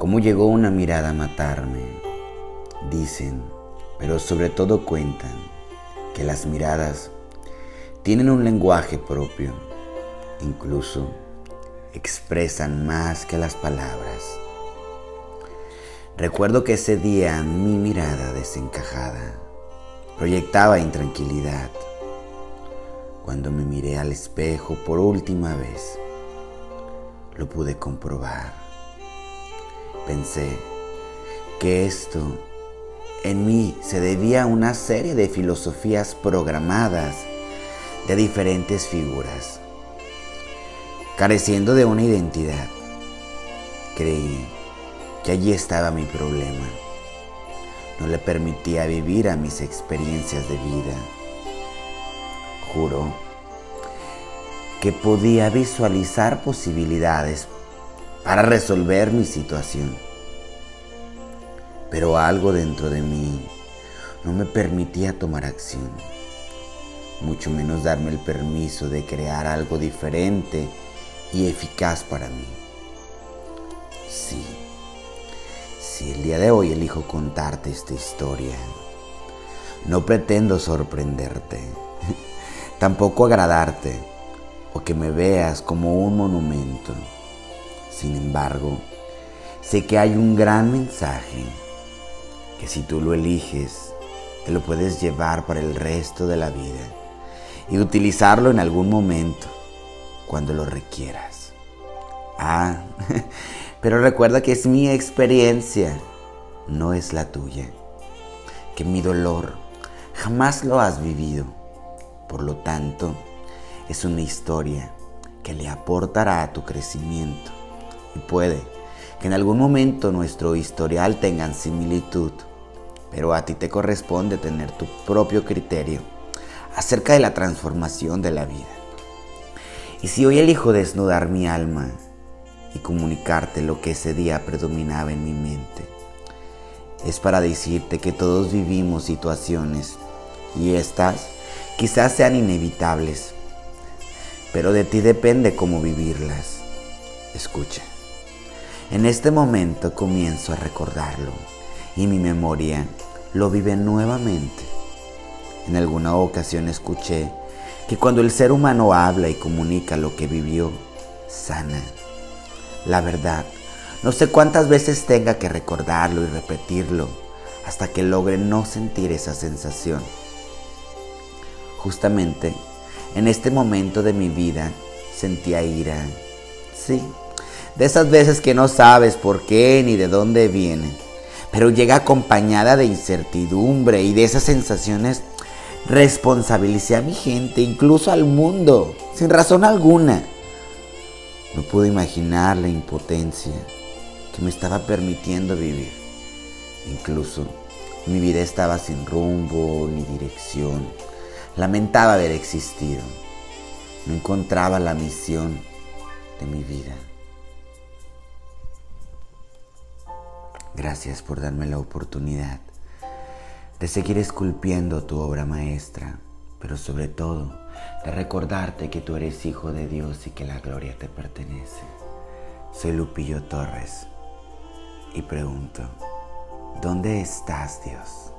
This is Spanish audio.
¿Cómo llegó una mirada a matarme? Dicen, pero sobre todo cuentan, que las miradas tienen un lenguaje propio, incluso expresan más que las palabras. Recuerdo que ese día mi mirada desencajada proyectaba intranquilidad. Cuando me miré al espejo por última vez, lo pude comprobar. Pensé que esto en mí se debía a una serie de filosofías programadas de diferentes figuras, careciendo de una identidad. Creí que allí estaba mi problema. No le permitía vivir a mis experiencias de vida. Juro que podía visualizar posibilidades para resolver mi situación. Pero algo dentro de mí no me permitía tomar acción, mucho menos darme el permiso de crear algo diferente y eficaz para mí. Sí, sí, el día de hoy elijo contarte esta historia. No pretendo sorprenderte, tampoco agradarte o que me veas como un monumento. Sin embargo, sé que hay un gran mensaje que si tú lo eliges, te lo puedes llevar para el resto de la vida y utilizarlo en algún momento cuando lo requieras. Ah, pero recuerda que es mi experiencia, no es la tuya. Que mi dolor jamás lo has vivido. Por lo tanto, es una historia que le aportará a tu crecimiento y puede que en algún momento nuestro historial tenga similitud pero a ti te corresponde tener tu propio criterio acerca de la transformación de la vida. Y si hoy elijo desnudar mi alma y comunicarte lo que ese día predominaba en mi mente, es para decirte que todos vivimos situaciones y estas quizás sean inevitables, pero de ti depende cómo vivirlas. Escucha, en este momento comienzo a recordarlo y mi memoria lo vive nuevamente. En alguna ocasión escuché que cuando el ser humano habla y comunica lo que vivió, sana. La verdad, no sé cuántas veces tenga que recordarlo y repetirlo hasta que logre no sentir esa sensación. Justamente en este momento de mi vida sentía ira. Sí, de esas veces que no sabes por qué ni de dónde viene pero llega acompañada de incertidumbre y de esas sensaciones. Responsabilicé a mi gente, incluso al mundo, sin razón alguna. No pude imaginar la impotencia que me estaba permitiendo vivir. Incluso mi vida estaba sin rumbo ni dirección. Lamentaba haber existido. No encontraba la misión de mi vida. Gracias por darme la oportunidad de seguir esculpiendo tu obra maestra, pero sobre todo de recordarte que tú eres hijo de Dios y que la gloria te pertenece. Soy Lupillo Torres y pregunto, ¿dónde estás Dios?